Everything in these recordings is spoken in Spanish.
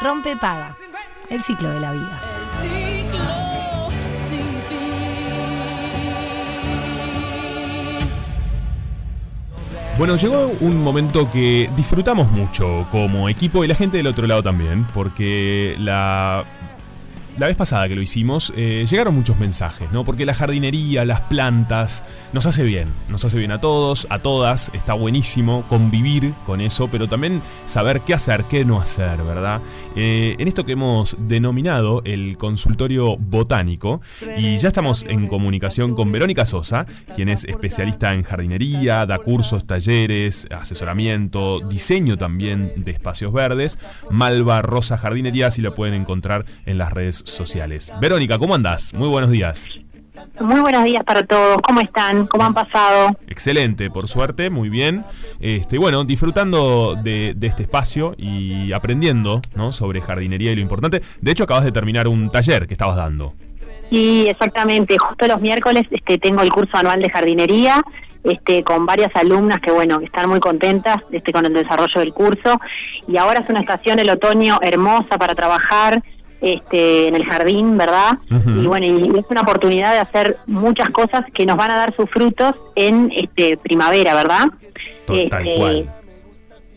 Rompe paga. El ciclo de la vida. Bueno, llegó un momento que disfrutamos mucho como equipo y la gente del otro lado también, porque la la vez pasada que lo hicimos, eh, llegaron muchos mensajes, ¿no? Porque la jardinería, las plantas, nos hace bien. Nos hace bien a todos, a todas. Está buenísimo convivir con eso, pero también saber qué hacer, qué no hacer, ¿verdad? Eh, en esto que hemos denominado el consultorio botánico, y ya estamos en comunicación con Verónica Sosa, quien es especialista en jardinería, da cursos, talleres, asesoramiento, diseño también de espacios verdes. Malva Rosa Jardinería, si lo pueden encontrar en las redes sociales. Verónica, ¿cómo andás? Muy buenos días. Muy buenos días para todos. ¿Cómo están? ¿Cómo han pasado? Excelente, por suerte, muy bien. Este, bueno, disfrutando de, este espacio y aprendiendo ¿no? sobre jardinería y lo importante. De hecho, acabas de terminar un taller que estabas dando. Sí, exactamente. Justo los miércoles este, tengo el curso anual de jardinería. Este, con varias alumnas que bueno están muy contentas este, con el desarrollo del curso y ahora es una estación el otoño hermosa para trabajar este, en el jardín, ¿verdad? Y bueno, y es una oportunidad de hacer muchas cosas que nos van a dar sus frutos en este primavera, ¿verdad? Este,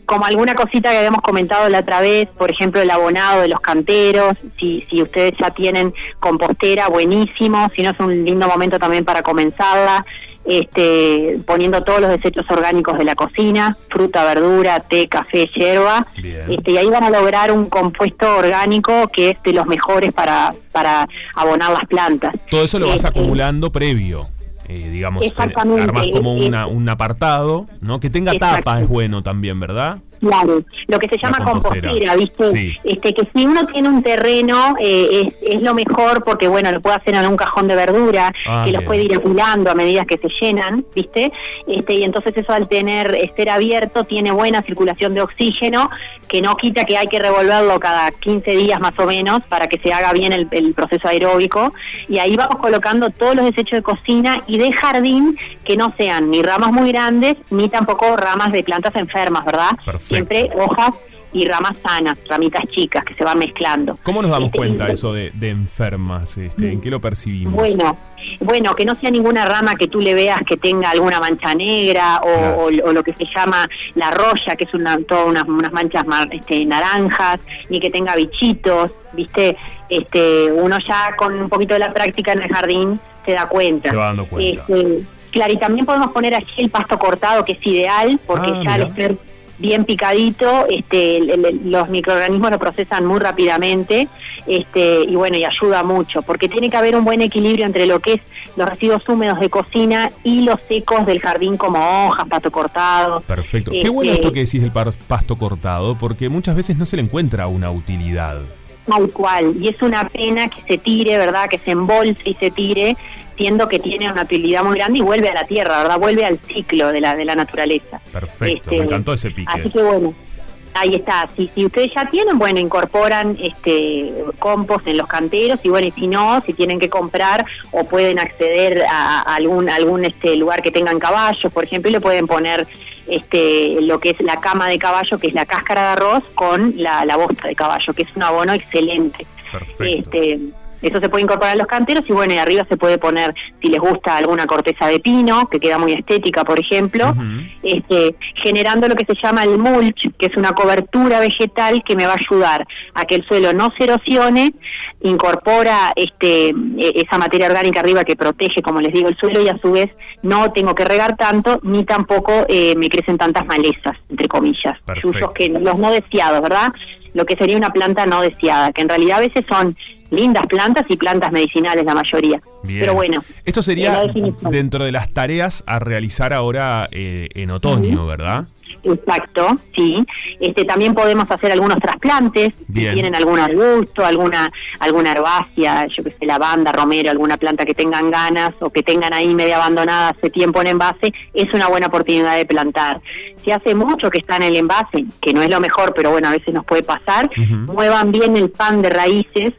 como alguna cosita que habíamos comentado la otra vez, por ejemplo, el abonado de los canteros, si, si ustedes ya tienen compostera, buenísimo, si no es un lindo momento también para comenzarla este, poniendo todos los desechos orgánicos de la cocina, fruta, verdura, té, café, hierba, este, y ahí van a lograr un compuesto orgánico que es de los mejores para, para abonar las plantas. Todo eso lo vas este, acumulando previo. Eh, digamos, eh, armas como una, un apartado, ¿no? Que tenga tapa es bueno también, ¿verdad? Claro, lo que se llama compostera, ¿viste? Este, que si uno tiene un terreno eh, es, es, lo mejor porque, bueno, lo puede hacer en un cajón de verdura, ah, que lo puede ir acumulando a medida que se llenan, ¿viste? Este, y entonces eso al tener ser abierto tiene buena circulación de oxígeno, que no quita que hay que revolverlo cada 15 días más o menos para que se haga bien el, el proceso aeróbico. Y ahí vamos colocando todos los desechos de cocina y de jardín que no sean ni ramas muy grandes ni tampoco ramas de plantas enfermas, ¿verdad? Siempre hojas y ramas sanas, ramitas chicas que se van mezclando. ¿Cómo nos damos este, cuenta eso de, enfermas? Este, ¿En qué lo percibimos? Bueno, bueno, que no sea ninguna rama que tú le veas que tenga alguna mancha negra o, lo que se llama la roya, que es una, todas unas, unas manchas este, naranjas, ni que tenga bichitos, ¿viste? Este, uno ya con un poquito de la práctica en el jardín se da cuenta. Se va dando cuenta. Este, claro, y también podemos poner aquí el pasto cortado, que es ideal, porque ah, ya al ser bien picadito, este, los microorganismos lo procesan muy rápidamente este, y bueno, y ayuda mucho, porque tiene que haber un buen equilibrio entre lo que es los residuos húmedos de cocina y los secos del jardín como hojas, pasto cortado. Perfecto. Qué bueno este, esto que decís del pasto cortado, porque muchas veces no se le encuentra una utilidad. Tal cual, y es una pena que se tire, ¿verdad? Que se embolse y se tire, siendo que tiene una utilidad muy grande y vuelve a la tierra, ¿verdad? Vuelve al ciclo de la, de la naturaleza. Perfecto, me este, encantó ese pique. Así que bueno, Ahí está, si, si ustedes ya tienen, bueno, incorporan este compost en los canteros y bueno, y si no, si tienen que comprar o pueden acceder a, algún algún este lugar que tengan caballos, por ejemplo, y le pueden poner este lo que es la cama de caballo, que es la cáscara de arroz con la, la bosta de caballo, que es un abono excelente. Perfecto. Este, eso se puede incorporar a los canteros y bueno, y arriba se puede poner, si les gusta alguna corteza de pino, que queda muy estética, por ejemplo, este, generando lo que se llama el mulch, que es una cobertura vegetal que me va a ayudar a que el suelo no se erosione, incorpora este, e, esa materia orgánica arriba que protege, como les digo, el suelo y a su vez no tengo que regar tanto, ni tampoco eh, me crecen tantas malezas, entre comillas, usos que los no deseados, ¿verdad? Lo que sería una planta no deseada, que en realidad a veces son lindas plantas y plantas medicinales la mayoría. Pero bueno. Esto sería dentro de las tareas a realizar ahora eh, en otoño, ¿verdad? Exacto, sí. Este también podemos hacer algunos trasplantes si tienen algún arbusto, alguna alguna herbácea, yo que sé, lavanda, romero, alguna planta que tengan ganas o que tengan ahí media abandonada hace tiempo en envase, es una buena oportunidad de plantar. Si hace mucho que está en el envase, que no es lo mejor, pero bueno, a veces nos puede pasar, muevan bien el pan de raíces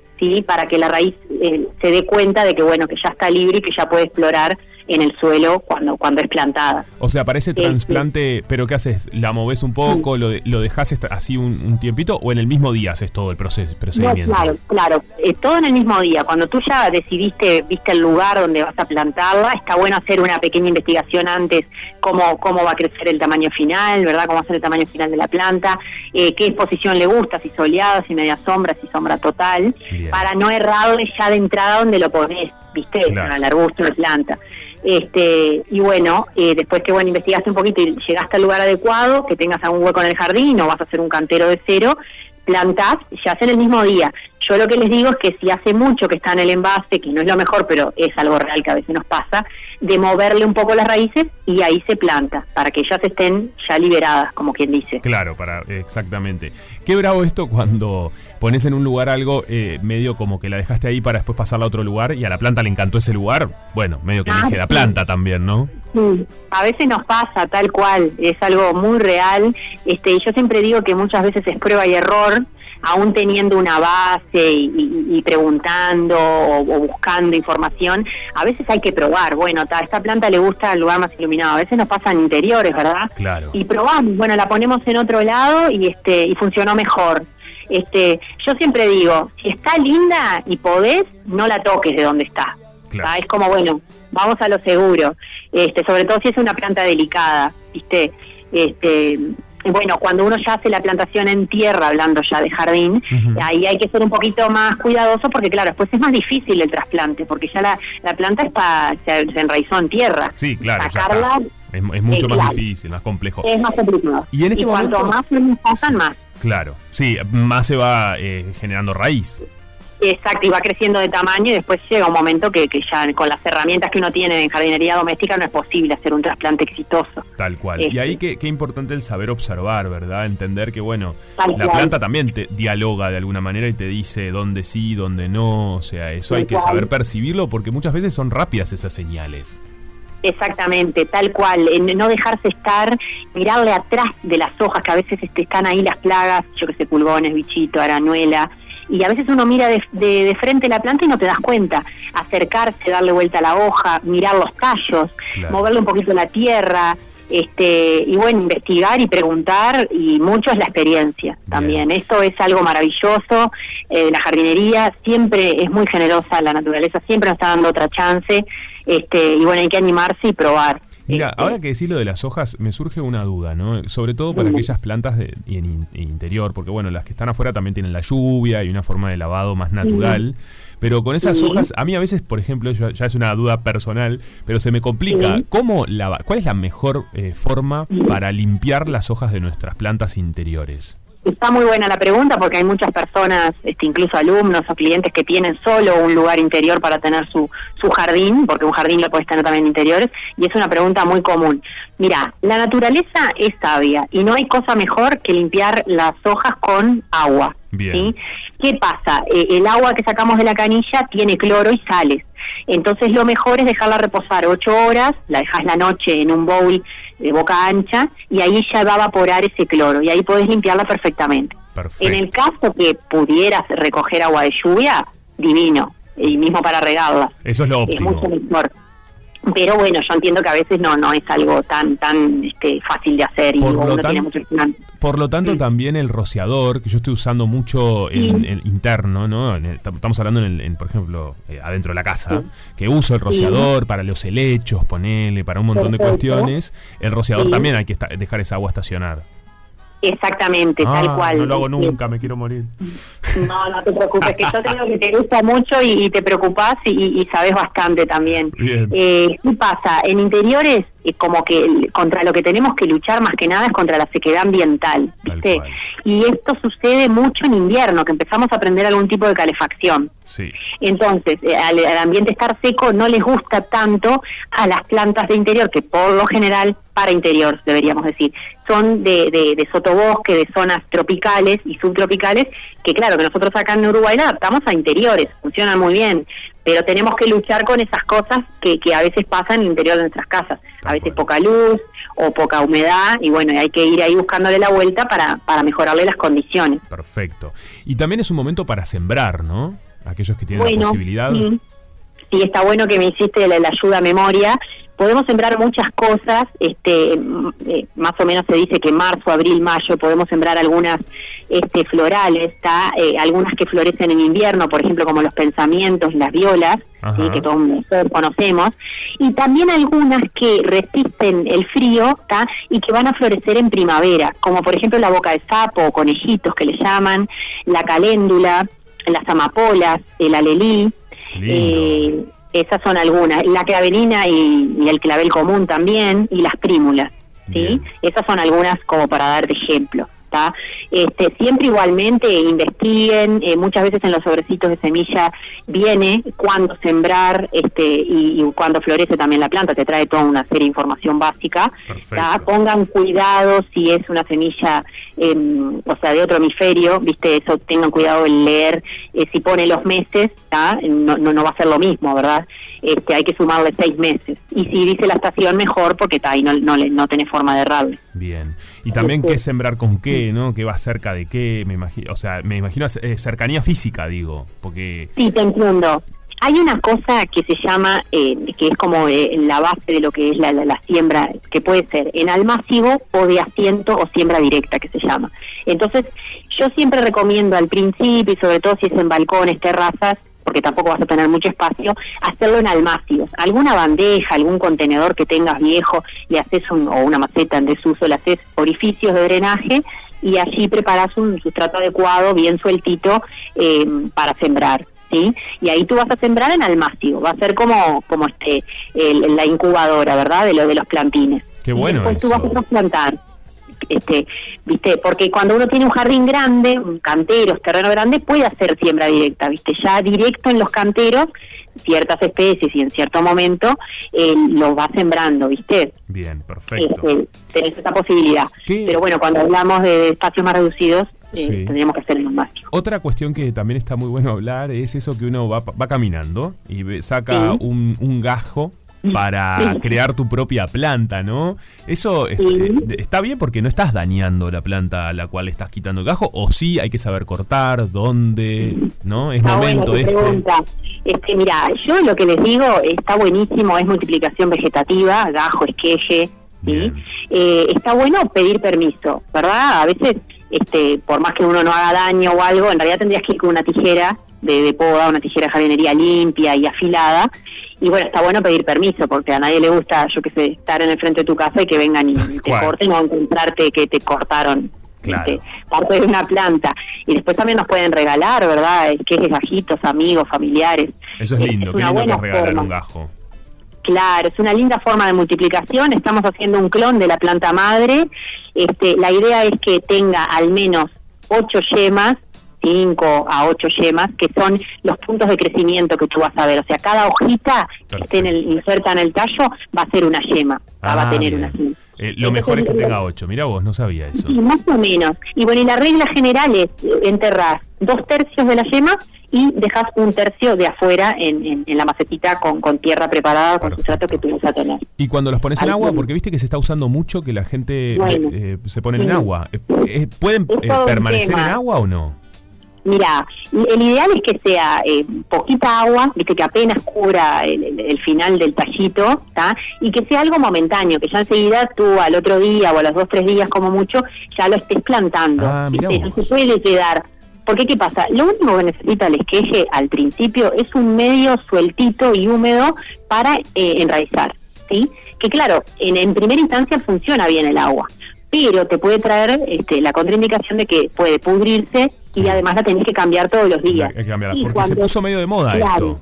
para que la raíz eh, se dé cuenta de que bueno que ya está libre y que ya puede explorar en el suelo cuando, cuando es plantada. O sea, este, trasplante, ¿pero qué haces? ¿La moves un poco? ¿Lo, lo dejas así un, tiempito? ¿O en el mismo día haces todo el proceso, procedimiento? claro, claro. Eh, todo en el mismo día. Cuando tú ya decidiste, viste el lugar donde vas a plantarla, está bueno hacer una pequeña investigación antes, cómo, cómo va a crecer el tamaño final, ¿verdad? Cómo va a ser el tamaño final de la planta, eh, qué exposición le gusta, si soleada, si media sombra, si sombra total, para no errarle ya de entrada donde lo pones, ¿viste? Claro. Al arbusto de planta. Este, y bueno, eh, después que bueno investigaste un poquito y llegaste al lugar adecuado, que tengas algún hueco en el jardín o vas a hacer un cantero de cero, plantás, se hace en el mismo día. Yo lo que les digo es que si hace mucho que está en el envase, que no es lo mejor, pero es algo real que a veces nos pasa, de moverle un poco las raíces y ahí se planta, para que ellas estén ya liberadas, como quien dice. Claro, para exactamente. Qué bravo esto cuando pones en un lugar algo eh, medio como que la dejaste ahí para después pasarla a otro lugar y a la planta le encantó ese lugar. Bueno, medio que ah, elige la planta también, ¿no? Sí, a veces nos pasa tal cual, es algo muy real. Este, y yo siempre digo que muchas veces es prueba y error aún teniendo una base y, preguntando o, buscando información, a veces hay que probar, bueno, a esta planta le gusta el lugar más iluminado, a veces nos pasan interiores, ¿verdad? Claro. Y probamos, bueno, la ponemos en otro lado y este y funcionó mejor. Este, yo siempre digo, si está linda y podés, no la toques de donde está. Claro. Es como, bueno, vamos a lo seguro. Este, sobre todo si es una planta delicada, ¿viste? Este, bueno, cuando uno ya hace la plantación en tierra, hablando ya de jardín, ahí hay que ser un poquito más cuidadoso porque, claro, después es más difícil el trasplante, porque ya la, la planta está, se, enraizó en tierra. Sí, claro. Sacarla, es, mucho más difícil, más complejo. Es más complicado. Y en este momento, cuanto más pasan, más. Claro, sí, más se va eh, generando raíz. Exacto, y va creciendo de tamaño y después llega un momento que, que, ya con las herramientas que uno tiene en jardinería doméstica no es posible hacer un trasplante exitoso. Tal cual. y ahí qué, qué, importante el saber observar, ¿verdad? Entender que, bueno, la planta también te dialoga de alguna manera y te dice dónde sí, dónde no. O sea, eso hay que saber percibirlo porque muchas veces son rápidas esas señales. Exactamente, tal cual, no dejarse estar, mirarle atrás de las hojas, que a veces este, están ahí las plagas, yo que sé, pulgones, bichito, aranuela, y a veces uno mira de, de, frente la planta y no te das cuenta. Acercarse, darle vuelta a la hoja, mirar los tallos, moverle un poquito la tierra, este y bueno, investigar y preguntar y mucho es la experiencia también. Esto es algo maravilloso. Eh, la jardinería siempre es muy generosa, la naturaleza siempre nos está dando otra chance este y bueno, hay que animarse y probar. Mira, este, ahora que decís lo de las hojas, me surge una duda, ¿no? Sobre todo para aquellas plantas de, en, interior, porque bueno, las que están afuera también tienen la lluvia y una forma de lavado más natural. Pero con esas hojas, a mí a veces, por ejemplo, ya es una duda personal, pero se me complica. ¿Cómo lavar? ¿Cuál es la mejor eh, forma para limpiar las hojas de nuestras plantas interiores? Está muy buena la pregunta porque hay muchas personas, este, incluso alumnos o clientes que tienen solo un lugar interior para tener su, su jardín, porque un jardín lo puedes tener también en interiores, y es una pregunta muy común. Mira, la naturaleza es sabia y no hay cosa mejor que limpiar las hojas con agua. Bien. ¿Qué pasa? Eh, el agua que sacamos de la canilla tiene cloro y sales. Entonces lo mejor es dejarla reposar ocho horas, la dejas la noche en un bowl de boca ancha y ahí ya va a evaporar ese cloro y ahí podés limpiarla perfectamente. En el caso que pudieras recoger agua de lluvia, divino, y mismo para regarla. Eso es lo óptimo. Es mucho mejor pero bueno yo entiendo que a veces no no es algo tan tan este, fácil de hacer y por lo, tiene mucho por lo tanto mm. también el rociador que yo estoy usando mucho en el interno no estamos hablando en, el, por ejemplo eh, adentro de la casa que uso el rociador para los helechos ponele para un montón de cuestiones. El rociador también hay que dejar esa agua estacionar Exactamente, tal ah, cual. No lo hago nunca, me quiero morir. No, no te preocupes, que yo tengo que te gusta mucho y, te preocupas y, sabes bastante también. Eh, ¿Qué pasa? En interiores, eh, como que contra lo que tenemos que luchar más que nada es contra la sequedad ambiental. ¿viste? Y esto sucede mucho en invierno, que empezamos a aprender algún tipo de calefacción. Sí. Entonces, eh, al, ambiente estar seco no les gusta tanto a las plantas de interior, que por lo general, para interior, deberíamos decir, son de, de, de sotobosque, de zonas tropicales y subtropicales, que claro, que nosotros acá en Uruguay la adaptamos a interiores, funcionan muy bien, pero tenemos que luchar con esas cosas que, que a veces pasan en el interior de nuestras casas, a veces poca luz o poca humedad, y bueno, hay que ir ahí buscándole la vuelta para, para mejorarle las condiciones. Perfecto. Y también es un momento para sembrar, ¿no? Aquellos que tienen la posibilidad. sí, está bueno que me hiciste la, ayuda a memoria. Podemos sembrar muchas cosas, este, eh, más o menos se dice que marzo, abril, mayo podemos sembrar algunas este, florales, está eh, algunas que florecen en invierno, por ejemplo, como los pensamientos, las violas, que todos, conocemos, y también algunas que resisten el frío y que van a florecer en primavera, como por ejemplo la boca de sapo o conejitos que le llaman, la caléndula, las amapolas, el alelí. Eh, esas son algunas. La clavelina y, y, el clavel común también, y las prímulas. ¿sí? Esas son algunas como para dar de Este, siempre igualmente investiguen, eh, muchas veces en los sobrecitos de semilla viene cuándo sembrar este, y, y cuándo florece también la planta, te trae toda una serie de información básica. Pongan cuidado si es una semilla, em, o sea, de otro hemisferio, viste, eso tengan cuidado en leer, eh, si pone los meses, no, no, no va a ser lo mismo, ¿verdad? Este, hay que sumarle seis meses. Y si dice la estación, mejor, porque está ahí no, no, no tiene forma de errarle. Bien. Y también qué sembrar con qué, ¿no? ¿Qué va cerca de qué? Me imagino, o sea, me imagino eh, cercanía física, digo, porque... Sí, te entiendo. Hay una cosa que se llama, eh, que es como eh, la base de lo que es la, la, siembra, que puede ser en almácigo o de asiento o siembra directa, que se llama. Entonces, yo siempre recomiendo al principio, y sobre todo si es en balcones, terrazas, porque tampoco vas a tener mucho espacio, hacerlo en almácigos. Alguna bandeja, algún contenedor que tengas viejo, le haces un, o una maceta en desuso, le haces orificios de drenaje y allí preparas un sustrato adecuado, bien sueltito, eh, para sembrar. ¿Sí? Y ahí tú vas a sembrar en almácigo, va a ser como como este la incubadora, ¿verdad? De lo de los plantines. Qué bueno. Y después tú vas a plantar este, viste, porque cuando uno tiene un jardín grande, un cantero, terreno grande, puede hacer siembra directa, viste, ya directo en los canteros, ciertas especies y en cierto momento eh, lo va sembrando, viste. Bien, perfecto. Este, tenés esa posibilidad. Pero bueno, cuando hablamos de espacios más reducidos, eh, tendríamos que hacer el más. Otra cuestión que también está muy bueno hablar es eso que uno va, va caminando y saca un, un gajo para crear tu propia planta, ¿no? Eso está bien porque no estás dañando la planta a la cual estás quitando el gajo, o sí hay que saber cortar, dónde, ¿no? Es momento este. Este, mira, yo lo que les digo está buenísimo, es multiplicación vegetativa, gajo, esqueje, ¿sí? Eh, está bueno pedir permiso, ¿verdad? A veces, este, por más que uno no haga daño o algo, en realidad tendrías que ir con una tijera de, de poda, una tijera de jardinería limpia y afilada, y bueno, está bueno pedir permiso, porque a nadie le gusta, yo qué sé, estar en el frente de tu casa y que vengan y te corten o encontrarte que te cortaron este, parte de una planta. Y después también nos pueden regalar, ¿verdad? Que es gajitos, amigos, familiares. Eso es lindo, es qué lindo que regalar un gajo. Claro, es una linda forma de multiplicación. Estamos haciendo un clon de la planta madre. Este, la idea es que tenga al menos ocho yemas 5 a 8 yemas, que son los puntos de crecimiento que tú vas a ver. O sea, cada hojita que esté en el, inserta en el tallo va a ser una yema, va a ah, tener una eh, lo mejor es que tenga 8, mira vos, no sabía eso. Sí, más o menos. Y bueno, y la regla general es eh, enterrar dos tercios de la yema y dejas un tercio de afuera en, en, la macetita con, con, tierra preparada, con sustrato que tú vas a tener. Y cuando los pones en agua, porque viste que se está usando mucho que la gente eh, se pone en agua, ¿pueden permanecer en agua o no? Mira, el ideal es que sea eh, poquita agua, viste que apenas cubra el, final del tallito, ¿está? y que sea algo momentáneo, que ya enseguida tú al otro día o a los dos tres días como mucho ya lo estés plantando. Ah, no se puede quedar. Porque qué pasa, lo único que necesita el esqueje al principio es un medio sueltito y húmedo para eh, enraizar, ¿sí? Que claro, en, en primera instancia funciona bien el agua, pero te puede traer este, la contraindicación de que puede pudrirse y además la tenés que cambiar todos los días. Hay que cambiarla, porque se puso medio de moda esto.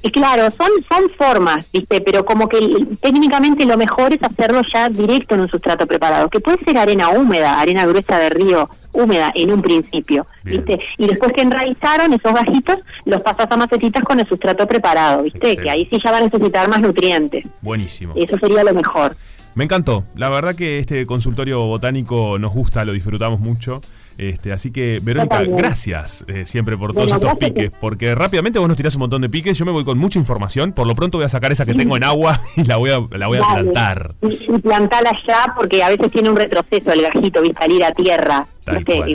Y claro, son, son formas, ¿viste? Pero como que técnicamente lo mejor es hacerlo ya directo en un sustrato preparado, que puede ser arena húmeda, arena gruesa de río húmeda en un principio, ¿viste? Y después que enraizaron esos gajitos, los pasas a macetitas con el sustrato preparado, ¿viste? Que ahí sí ya va a necesitar más nutrientes. Buenísimo. Eso sería lo mejor. Me encantó. La verdad que este consultorio botánico nos gusta, lo disfrutamos mucho. Este, así que, Verónica, gracias eh, siempre por todos estos piques, porque rápidamente vos nos tirás un montón de piques, yo me voy con mucha información, por lo pronto voy a sacar esa que tengo en agua y la voy a, la voy a plantar. Y, plantarla ya, porque a veces tiene un retroceso el gajito, y salir a tierra,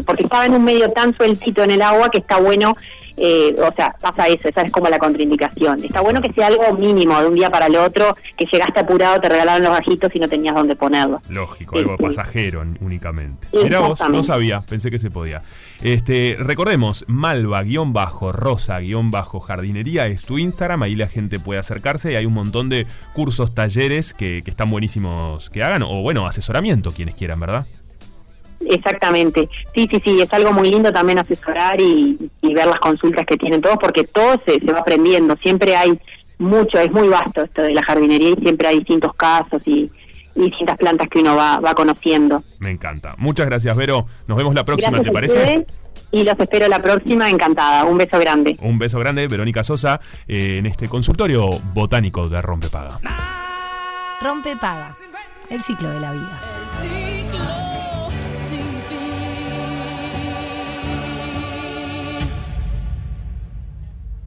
porque estaba en un medio tan sueltito en el agua que está bueno eh, o sea, pasa eso, esa es como la contraindicación. Está bueno que sea algo mínimo de un día para el otro, que llegaste apurado, te regalaron los bajitos y no tenías dónde ponerlo. Lógico, algo pasajero únicamente. Mira vos, no sabía, pensé que se podía. Este, recordemos, malva-rosa-jardinería es tu Instagram, ahí la gente puede acercarse y hay un montón de cursos, talleres que, que están buenísimos que hagan, o bueno, asesoramiento, quienes quieran, ¿verdad? Exactamente, sí, sí, sí, es algo muy lindo también asesorar y, ver las consultas que tienen todos, porque todo se, va aprendiendo, siempre hay mucho, es muy vasto esto de la jardinería y siempre hay distintos casos y, distintas plantas que uno va, va conociendo. Me encanta. Muchas gracias, Vero. Nos vemos la próxima, ¿te parece? y los espero la próxima, encantada. Un beso grande. Un beso grande, Verónica Sosa, eh, en este consultorio botánico de Rompe Paga. Rompe Paga, el ciclo de la vida.